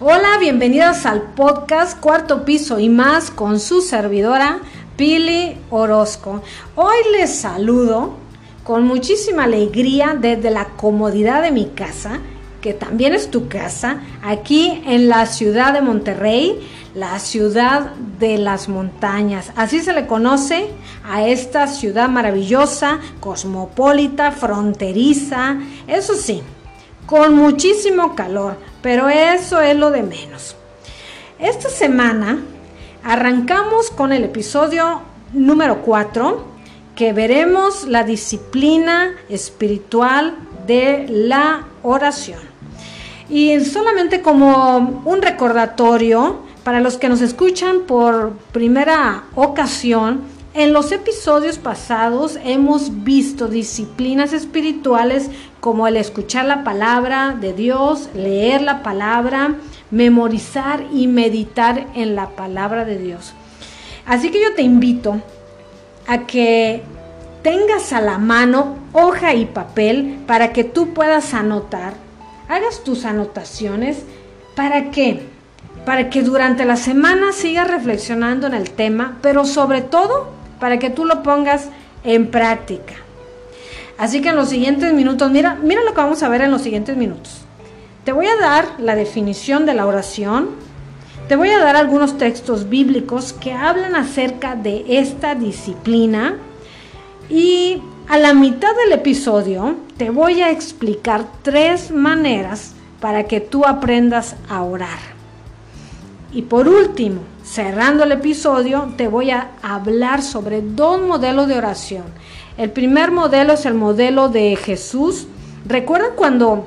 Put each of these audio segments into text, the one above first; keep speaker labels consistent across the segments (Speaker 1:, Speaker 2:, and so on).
Speaker 1: Hola, bienvenidos al podcast Cuarto Piso y más con su servidora Pili Orozco. Hoy les saludo con muchísima alegría desde la comodidad de mi casa, que también es tu casa, aquí en la ciudad de Monterrey, la ciudad de las montañas. Así se le conoce a esta ciudad maravillosa, cosmopolita, fronteriza, eso sí, con muchísimo calor pero eso es lo de menos. Esta semana arrancamos con el episodio número 4 que veremos la disciplina espiritual de la oración. Y solamente como un recordatorio para los que nos escuchan por primera ocasión, en los episodios pasados hemos visto disciplinas espirituales como el escuchar la palabra de Dios, leer la palabra, memorizar y meditar en la palabra de Dios. Así que yo te invito a que tengas a la mano hoja y papel para que tú puedas anotar, hagas tus anotaciones, ¿para qué? Para que durante la semana sigas reflexionando en el tema, pero sobre todo para que tú lo pongas en práctica. Así que en los siguientes minutos, mira, mira lo que vamos a ver en los siguientes minutos. Te voy a dar la definición de la oración, te voy a dar algunos textos bíblicos que hablan acerca de esta disciplina y a la mitad del episodio te voy a explicar tres maneras para que tú aprendas a orar. Y por último, cerrando el episodio, te voy a hablar sobre dos modelos de oración. El primer modelo es el modelo de Jesús. ¿Recuerdan cuando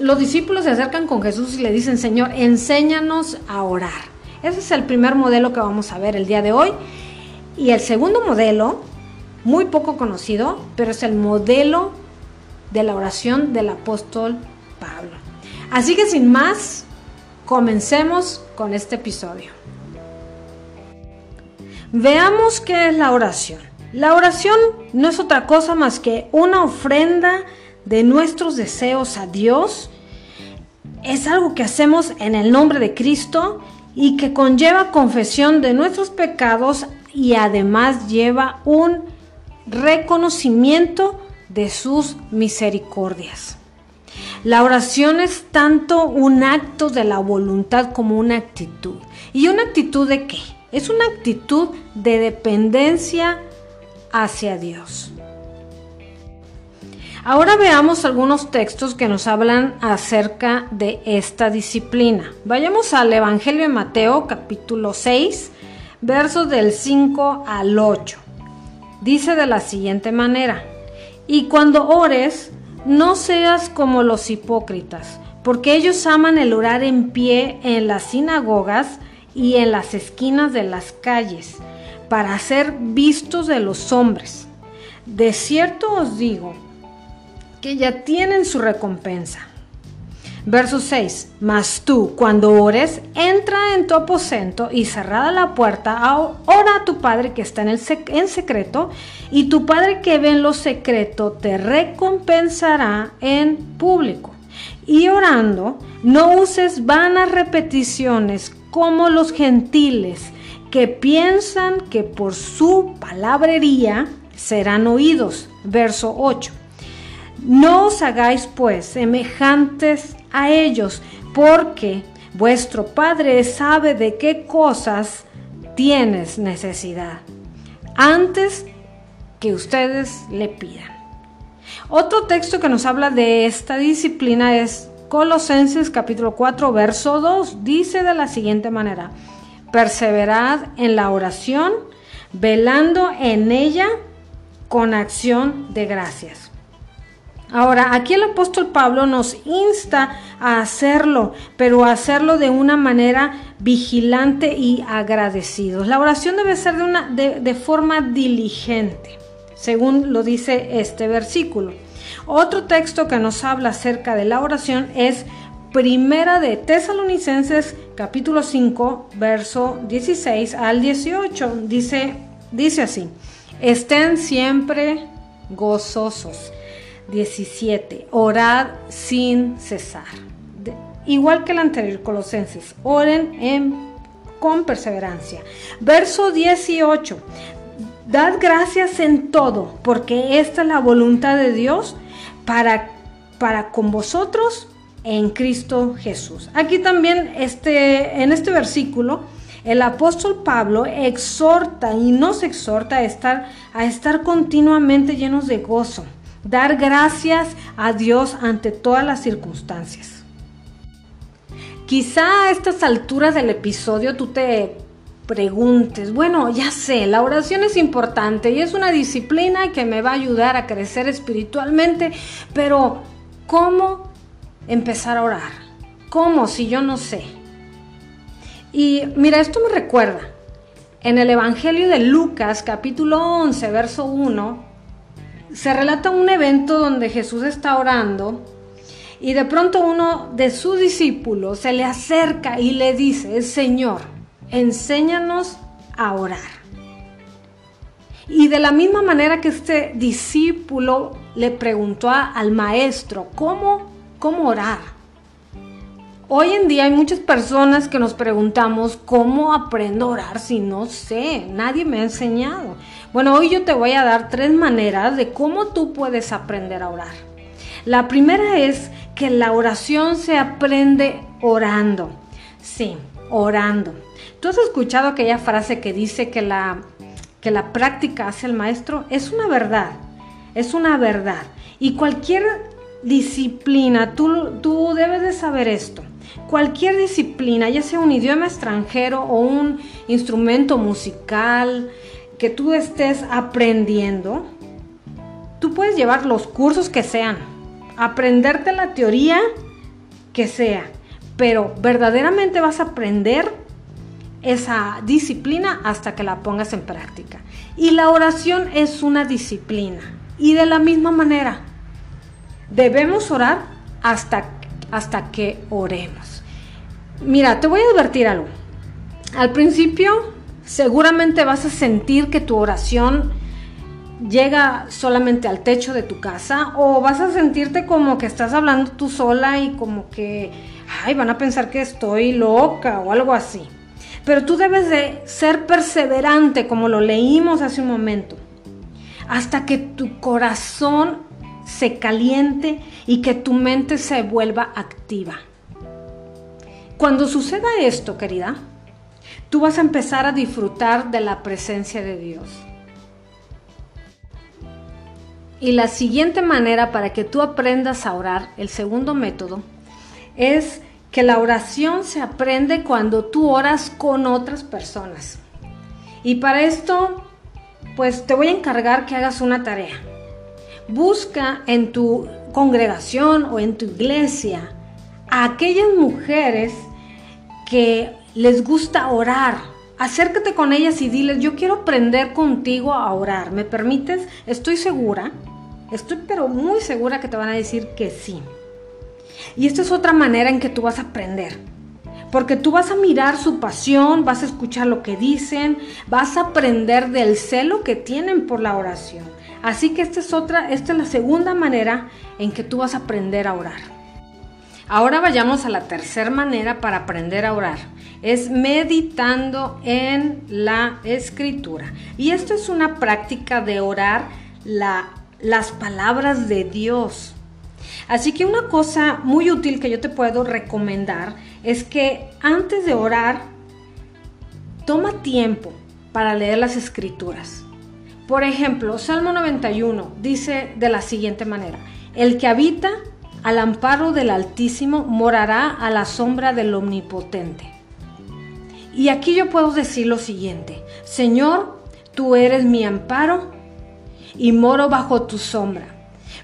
Speaker 1: los discípulos se acercan con Jesús y le dicen, Señor, enséñanos a orar? Ese es el primer modelo que vamos a ver el día de hoy. Y el segundo modelo, muy poco conocido, pero es el modelo de la oración del apóstol Pablo. Así que sin más, Comencemos con este episodio. Veamos qué es la oración. La oración no es otra cosa más que una ofrenda de nuestros deseos a Dios. Es algo que hacemos en el nombre de Cristo y que conlleva confesión de nuestros pecados y además lleva un reconocimiento de sus misericordias. La oración es tanto un acto de la voluntad como una actitud. ¿Y una actitud de qué? Es una actitud de dependencia hacia Dios. Ahora veamos algunos textos que nos hablan acerca de esta disciplina. Vayamos al Evangelio de Mateo capítulo 6, versos del 5 al 8. Dice de la siguiente manera, y cuando ores, no seas como los hipócritas, porque ellos aman el orar en pie en las sinagogas y en las esquinas de las calles, para ser vistos de los hombres. De cierto os digo que ya tienen su recompensa. Verso 6. Mas tú, cuando ores, entra en tu aposento y cerrada la puerta, ora a tu Padre que está en, el en secreto, y tu Padre que ve en lo secreto te recompensará en público. Y orando, no uses vanas repeticiones como los gentiles que piensan que por su palabrería serán oídos. Verso 8. No os hagáis pues semejantes a ellos, porque vuestro Padre sabe de qué cosas tienes necesidad, antes que ustedes le pidan. Otro texto que nos habla de esta disciplina es Colosenses capítulo 4, verso 2. Dice de la siguiente manera, perseverad en la oración, velando en ella con acción de gracias. Ahora, aquí el apóstol Pablo nos insta a hacerlo, pero a hacerlo de una manera vigilante y agradecidos. La oración debe ser de, una, de, forma diligente, según lo dice este versículo. Otro texto que nos habla acerca de la oración es Primera de Tesalonicenses capítulo 5, verso 16 al 18. Dice, dice así, estén siempre gozosos 17. Orad sin cesar. igual que el anterior Colosenses. Oren en, con perseverancia. Verso 18. Dad gracias en todo, porque esta es la voluntad de Dios para, para con vosotros en Cristo Jesús. Aquí también este, en este versículo el apóstol Pablo exhorta y nos exhorta a estar, a estar continuamente llenos de gozo, dar gracias a Dios ante todas las circunstancias. Quizá a estas alturas del episodio tú te preguntes, bueno, ya sé, la oración es importante y es una disciplina que me va a ayudar a crecer espiritualmente, pero ¿cómo empezar a orar? ¿Cómo si yo no sé? Y mira, esto me recuerda. En el Evangelio de Lucas, capítulo 11, verso 1, se relata un evento donde Jesús está orando y de pronto uno de sus discípulos se le acerca y le dice, Señor, enséñanos a orar. Y de la misma manera que este discípulo le preguntó al maestro, ¿cómo, cómo orar? Hoy en día hay muchas personas que nos preguntamos cómo aprendo a orar si no sé, nadie me ha enseñado. Bueno, hoy yo te voy a dar tres maneras de cómo tú puedes aprender a orar. La primera es que la oración se aprende orando. Sí, orando. ¿Tú has escuchado aquella frase que dice que la, que la práctica hace el maestro? Es una verdad, es una verdad. Y cualquier disciplina, tú, tú debes de saber esto cualquier disciplina, ya sea un idioma extranjero o un instrumento musical que tú estés aprendiendo, tú puedes llevar los cursos que sean, aprenderte la teoría que sea, pero verdaderamente vas a aprender esa disciplina hasta que la pongas en práctica. Y la oración es una disciplina. Y de la misma manera, debemos orar hasta, hasta que oremos. Mira, te voy a advertir algo. Al principio seguramente vas a sentir que tu oración llega solamente al techo de tu casa o vas a sentirte como que estás hablando tú sola y como que, ay, van a pensar que estoy loca o algo así. Pero tú debes de ser perseverante como lo leímos hace un momento, hasta que tu corazón se caliente y que tu mente se vuelva activa. Cuando suceda esto, querida, tú vas a empezar a disfrutar de la presencia de Dios. Y la siguiente manera para que tú aprendas a orar, el segundo método, es que la oración se aprende cuando tú oras con otras personas. Y para esto, pues te voy a encargar que hagas una tarea. Busca en tu congregación o en tu iglesia a aquellas mujeres que les gusta orar. Acércate con ellas y diles, yo quiero aprender contigo a orar. ¿Me permites? Estoy segura, estoy pero muy segura que te van a decir que sí. Y esta es otra manera en que tú vas a aprender. Porque tú vas a mirar su pasión, vas a escuchar lo que dicen, vas a aprender del celo que tienen por la oración. Así que esta es otra, esta es la segunda manera en que tú vas a aprender a orar. Ahora vayamos a la tercera manera para aprender a orar. Es meditando en la escritura. Y esto es una práctica de orar las palabras de Dios. Así que una cosa muy útil que yo te puedo recomendar es que antes de orar, toma tiempo para leer las escrituras. Por ejemplo, Salmo 91 dice de la siguiente manera, el que habita al amparo del Altísimo morará a la sombra del Omnipotente. Y aquí yo puedo decir lo siguiente, Señor, tú eres mi amparo y moro bajo tu sombra.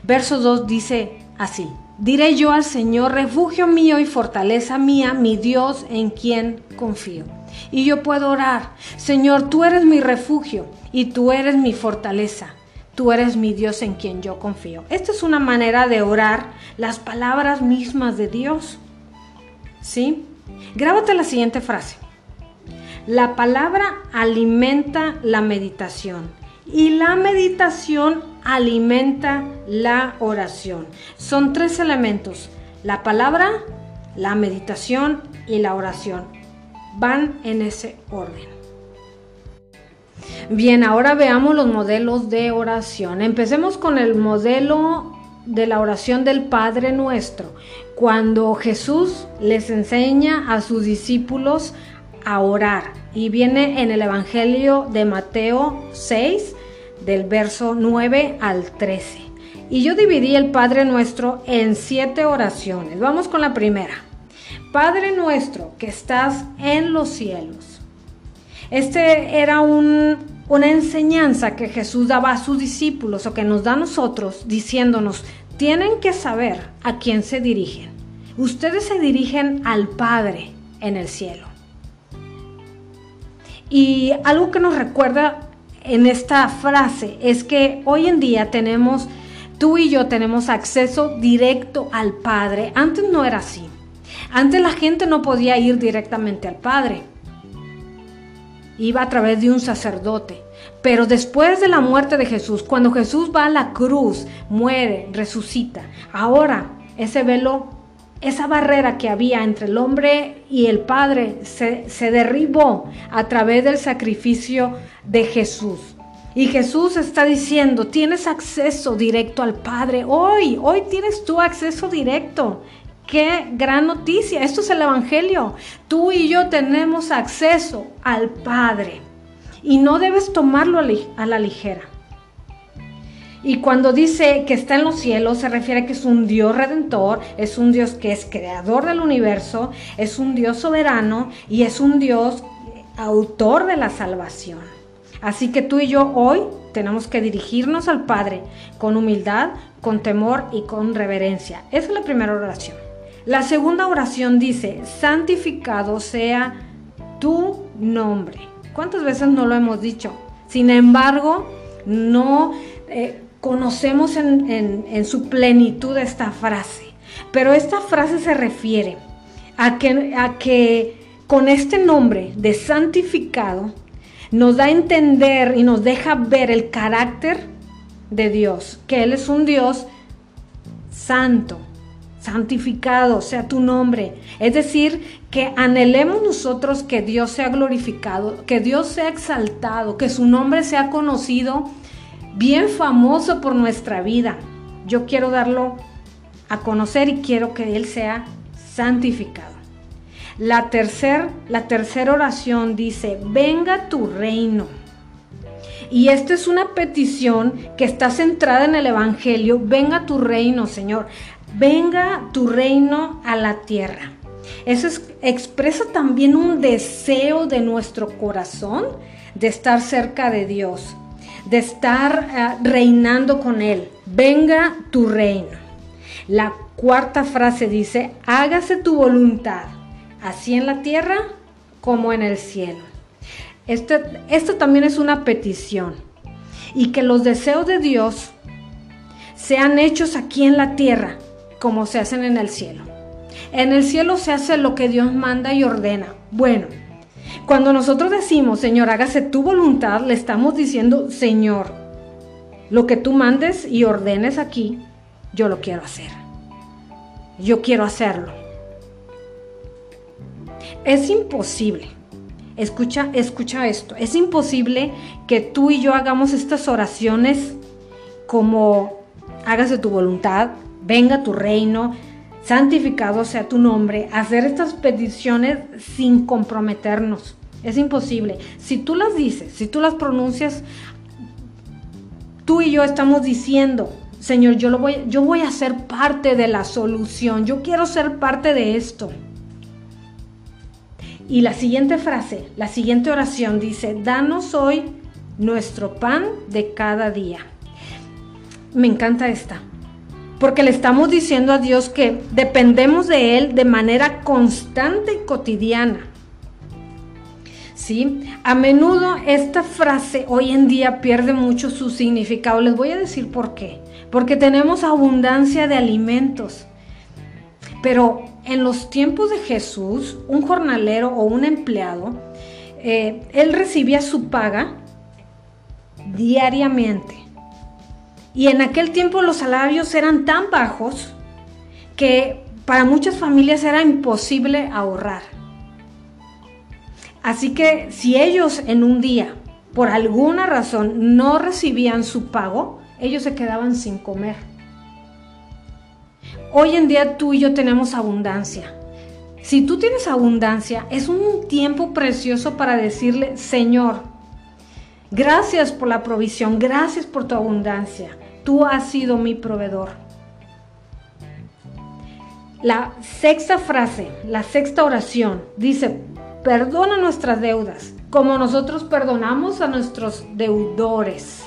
Speaker 1: Verso 2 dice así, diré yo al Señor, refugio mío y fortaleza mía, mi Dios en quien confío. Y yo puedo orar, Señor, tú eres mi refugio y tú eres mi fortaleza tú eres mi Dios en quien yo confío. Esta es una manera de orar las palabras mismas de Dios. ¿Sí? Grábate la siguiente frase. La palabra alimenta la meditación y la meditación alimenta la oración. Son tres elementos. La palabra la meditación y la oración. Van en ese orden. Bien, ahora veamos los modelos de oración. Empecemos con el modelo de la oración del Padre Nuestro, cuando Jesús les enseña a sus discípulos a orar. Y viene en el Evangelio de Mateo 6, del verso 9 al 13. Y yo dividí el Padre Nuestro en siete oraciones. Vamos con la primera. Padre nuestro que estás en los cielos. Este era un, una enseñanza que Jesús daba a sus discípulos o que nos da a nosotros diciéndonos, tienen que saber a quién se dirigen. Ustedes se dirigen al Padre en el cielo. Y algo que nos recuerda en esta frase es que hoy en día tenemos, tú y yo tenemos acceso directo al Padre. Antes no era así. Antes la gente no podía ir directamente al Padre. Iba a través de un sacerdote. Pero después de la muerte de Jesús, cuando Jesús va a la cruz, muere, resucita, ahora ese velo, esa barrera que había entre el hombre y el Padre se, se derribó a través del sacrificio de Jesús. Y Jesús está diciendo, tienes acceso directo al Padre. Hoy, hoy tienes tu acceso directo. Qué gran noticia. Esto es el Evangelio. Tú y yo tenemos acceso al Padre y no debes tomarlo a la ligera. Y cuando dice que está en los cielos, se refiere a que es un Dios redentor, es un Dios que es creador del universo, es un Dios soberano y es un Dios autor de la salvación. Así que tú y yo hoy tenemos que dirigirnos al Padre con humildad, con temor y con reverencia. Esa es la primera oración. La segunda oración dice, santificado sea tu nombre. ¿Cuántas veces no lo hemos dicho? Sin embargo, no eh, conocemos en, su plenitud esta frase. Pero esta frase se refiere a que, a que con este nombre de santificado nos da a entender y nos deja ver el carácter de Dios, que Él es un Dios santo, santificado sea tu nombre. Es decir, que anhelemos nosotros que Dios sea glorificado, que Dios sea exaltado, que su nombre sea conocido, bien famoso por nuestra vida. Yo quiero darlo a conocer y quiero que Él sea santificado. La tercera la oración dice, venga tu reino. Y esta es una petición que está centrada en el Evangelio. Venga tu reino, Señor venga tu reino a la tierra. Eso expresa también un deseo de nuestro corazón de estar cerca de Dios, de estar eh, reinando con Él. Venga tu reino. La cuarta frase dice, hágase tu voluntad, así en la tierra como en el cielo. Esto, esto también es una petición. Y que los deseos de Dios sean hechos aquí en la tierra como se hacen en el cielo. En el cielo se hace lo que Dios manda y ordena. Bueno, cuando nosotros decimos, Señor, hágase tu voluntad, le estamos diciendo, Señor, lo que tú mandes y ordenes aquí, yo lo quiero hacer. Yo quiero hacerlo. Es imposible. Escucha, escucha esto. Es imposible que tú y yo hagamos estas oraciones como hágase tu voluntad, venga tu reino, santificado sea tu nombre, hacer estas peticiones sin comprometernos. Es imposible. Si tú las dices, si tú las pronuncias, tú y yo estamos diciendo, Señor, yo, lo voy, yo voy a ser parte de la solución, yo quiero ser parte de esto. Y la siguiente frase, la siguiente oración dice, danos hoy nuestro pan de cada día. Me encanta esta porque le estamos diciendo a Dios que dependemos de Él de manera constante y cotidiana. ¿Sí? A menudo esta frase hoy en día pierde mucho su significado. Les voy a decir por qué. Porque tenemos abundancia de alimentos. Pero en los tiempos de Jesús, un jornalero o un empleado, eh, él recibía su paga diariamente. Y en aquel tiempo los salarios eran tan bajos que Para muchas familias era imposible ahorrar. Así que si ellos en un día, por alguna razón, no recibían su pago, ellos se quedaban sin comer. Hoy en día tú y yo tenemos abundancia. Si tú tienes abundancia, es un tiempo precioso para decirle, Señor, gracias por la provisión, gracias por tu abundancia. Tú has sido mi proveedor. La sexta frase, la sexta oración, dice, perdona nuestras deudas, como nosotros perdonamos a nuestros deudores.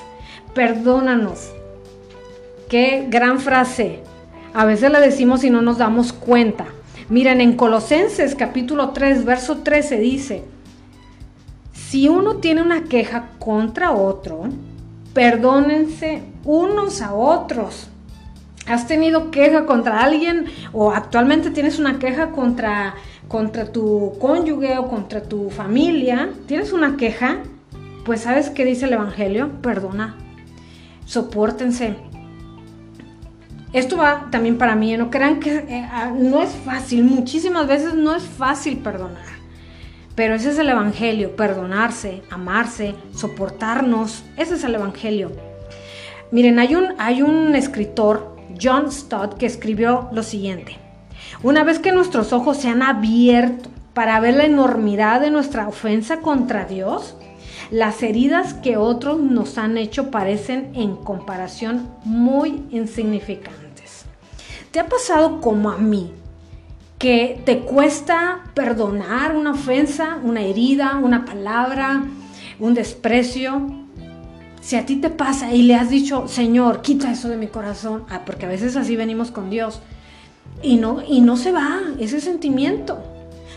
Speaker 1: Perdónanos. Qué gran frase. A veces la decimos y no nos damos cuenta. Miren, en Colosenses capítulo 3, verso 13 dice, si uno tiene una queja contra otro, perdónense unos a otros. ¿Has tenido queja contra alguien o actualmente tienes una queja contra, contra tu cónyuge o contra tu familia? ¿Tienes una queja? Pues sabes qué dice el Evangelio? Perdona. Sopórtense esto va también para mí, no crean que eh, ah, no es fácil, muchísimas veces no es fácil perdonar. Pero ese es el Evangelio, perdonarse, amarse, soportarnos, ese es el Evangelio. Miren, hay un, hay un escritor, John Stott, que escribió lo siguiente. Una vez que nuestros ojos se han abierto para ver la enormidad de nuestra ofensa contra Dios, las heridas que otros nos han hecho parecen en comparación muy insignificantes. ¿Te ha pasado como a mí? Que te cuesta perdonar una ofensa, una herida, una palabra, un desprecio. Si a ti te pasa y le has dicho, Señor, quita eso de mi corazón, ah, porque a veces así venimos con Dios, y no, y no se va ese sentimiento.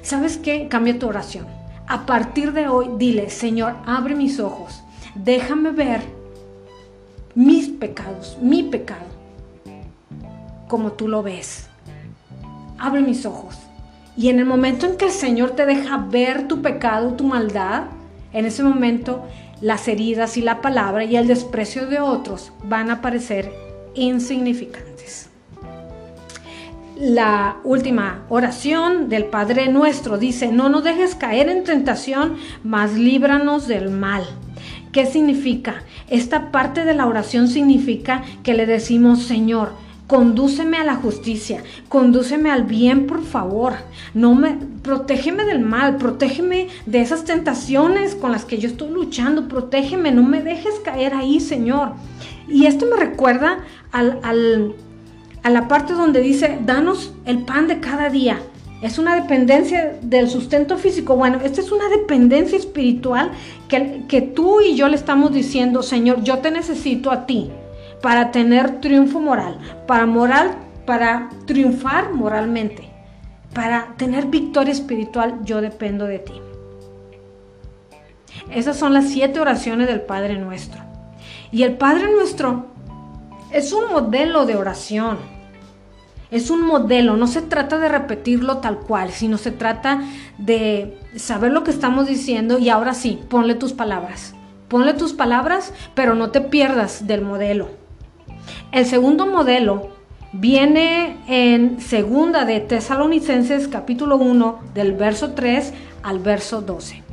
Speaker 1: ¿Sabes qué? Cambia tu oración a partir de hoy dile, Señor, abre mis ojos, déjame ver mis pecados, mi pecado, como tú lo ves. Abre mis ojos. Y en el momento en que el Señor te deja ver tu pecado, tu maldad, en ese momento las heridas y la palabra y el desprecio de otros van a parecer insignificantes la última oración del Padre Nuestro dice, no nos dejes caer en tentación, mas líbranos del mal. ¿Qué significa? Esta parte de la oración significa que le decimos, Señor, condúceme a la justicia, condúceme al bien, por favor. No me protégeme del mal, protégeme de esas tentaciones con las que yo estoy luchando, protégeme, no me dejes caer ahí, Señor. Y esto me recuerda al, al a la parte donde dice, danos el pan de cada día. Es una dependencia del sustento físico. Bueno, esta es una dependencia espiritual que, que tú y yo le estamos diciendo, Señor, yo te necesito a ti para tener triunfo moral, para moral, para triunfar moralmente, para tener victoria espiritual, yo dependo de ti. Esas son las siete oraciones del Padre Nuestro. Y el Padre Nuestro es un modelo de oración. Es un modelo, no se trata de repetirlo tal cual, sino se trata de saber lo que estamos diciendo y ahora sí, ponle tus palabras. Ponle tus palabras, pero no te pierdas del modelo. El segundo modelo viene en segunda de Tesalonicenses capítulo 1 del verso 3 al verso 12.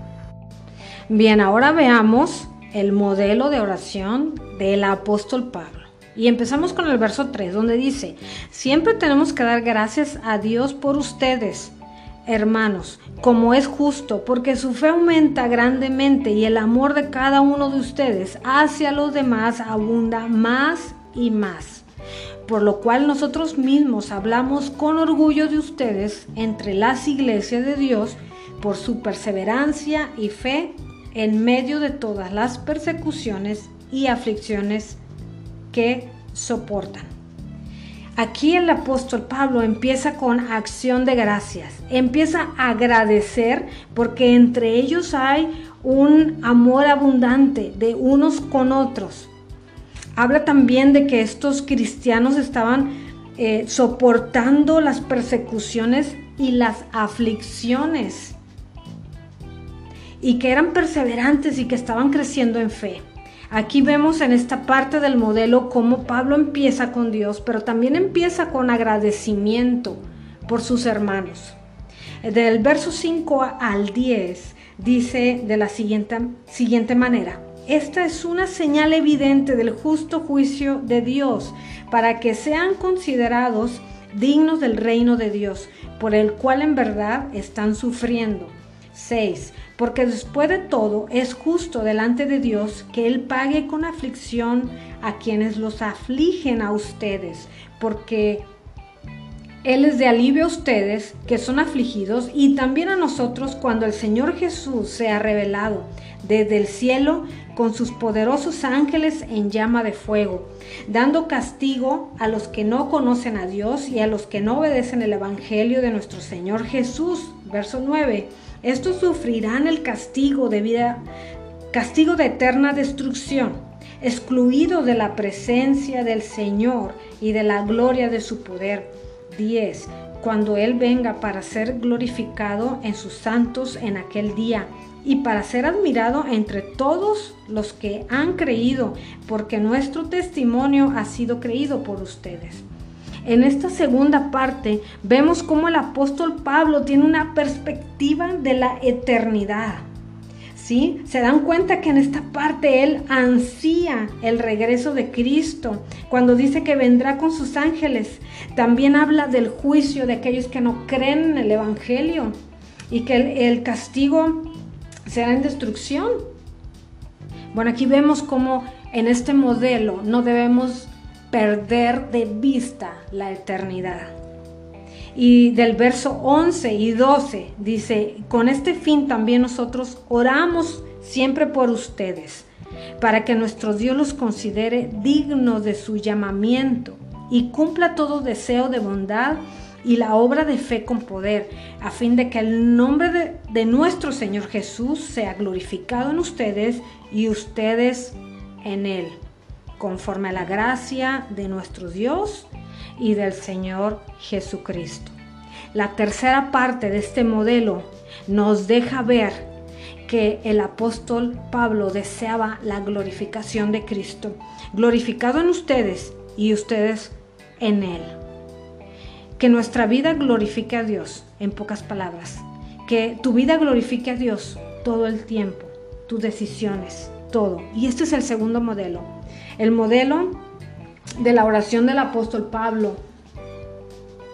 Speaker 1: Bien, ahora veamos el modelo de oración del apóstol Pablo. Y empezamos con el verso 3, donde dice, siempre tenemos que dar gracias a Dios por ustedes, hermanos, como es justo, porque su fe aumenta grandemente y el amor de cada uno de ustedes hacia los demás abunda más y más. Por lo cual nosotros mismos hablamos con orgullo de ustedes entre las iglesias de Dios por su perseverancia y fe en medio de todas las persecuciones y aflicciones que soportan. Aquí el apóstol Pablo empieza con acción de gracias, empieza a agradecer porque entre ellos hay un amor abundante de unos con otros. Habla también de que estos cristianos estaban eh, soportando las persecuciones y las aflicciones y que eran perseverantes y que estaban creciendo en fe. Aquí vemos en esta parte del modelo cómo Pablo empieza con Dios, pero también empieza con agradecimiento por sus hermanos. Del verso 5 al 10 dice de la siguiente, siguiente manera, esta es una señal evidente del justo juicio de Dios para que sean considerados dignos del reino de Dios, por el cual en verdad están sufriendo. 6. Porque después de todo es justo delante de Dios que Él pague con aflicción a quienes los afligen a ustedes, porque Él es de alivio a ustedes que son afligidos y también a nosotros cuando el Señor Jesús se ha revelado desde el cielo con sus poderosos ángeles en llama de fuego, dando castigo a los que no conocen a Dios y a los que no obedecen el Evangelio de nuestro Señor Jesús. Verso 9. Estos sufrirán el castigo de vida, castigo de eterna destrucción, excluido de la presencia del Señor y de la gloria de su poder. 10. Cuando Él venga para ser glorificado en sus santos en aquel día y para ser admirado entre todos los que han creído, porque nuestro testimonio ha sido creído por ustedes. En esta segunda parte vemos cómo el apóstol Pablo tiene una perspectiva de la eternidad. ¿Sí? Se dan cuenta que en esta parte él ansía el regreso de Cristo. Cuando dice que vendrá con sus ángeles, también habla del juicio de aquellos que no creen en el Evangelio y que el, el castigo será en destrucción. Bueno, aquí vemos cómo en este modelo no debemos perder de vista la eternidad. Y del verso 11 y 12 dice, con este fin también nosotros oramos siempre por ustedes, para que nuestro Dios los considere dignos de su llamamiento y cumpla todo deseo de bondad y la obra de fe con poder, a fin de que el nombre de, nuestro Señor Jesús sea glorificado en ustedes y ustedes en Él, conforme a la gracia de nuestro Dios y del Señor Jesucristo. La tercera parte de este modelo nos deja ver que el apóstol Pablo deseaba la glorificación de Cristo, glorificado en ustedes y ustedes en Él. Que nuestra vida glorifique a Dios, en pocas palabras. Que tu vida glorifique a Dios todo el tiempo, tus decisiones, todo. Y este es el segundo modelo. El modelo de la oración del apóstol Pablo,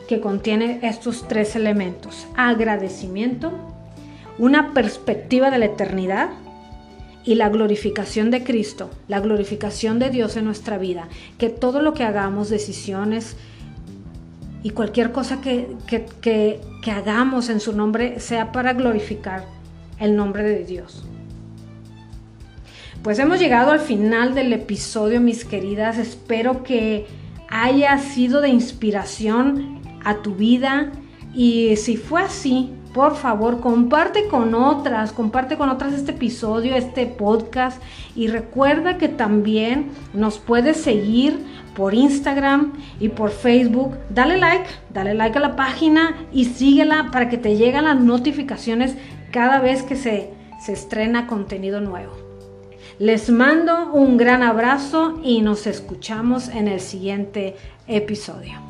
Speaker 1: que contiene estos tres elementos. Agradecimiento, una perspectiva de la eternidad y la glorificación de Cristo, la glorificación de Dios en nuestra vida. Que todo lo que hagamos, decisiones, y cualquier cosa que, que, hagamos en su nombre sea para glorificar el nombre de Dios. Pues hemos llegado al final del episodio, mis queridas. Espero que haya sido de inspiración a tu vida. Y si fue así, por favor, comparte con otras, comparte con otras este episodio, este podcast. Y recuerda que también nos puedes seguir por Instagram y por Facebook. Dale like, dale like a la página y síguela para que te lleguen las notificaciones cada vez que se, se estrena contenido nuevo. Les mando un gran abrazo y nos escuchamos en el siguiente episodio.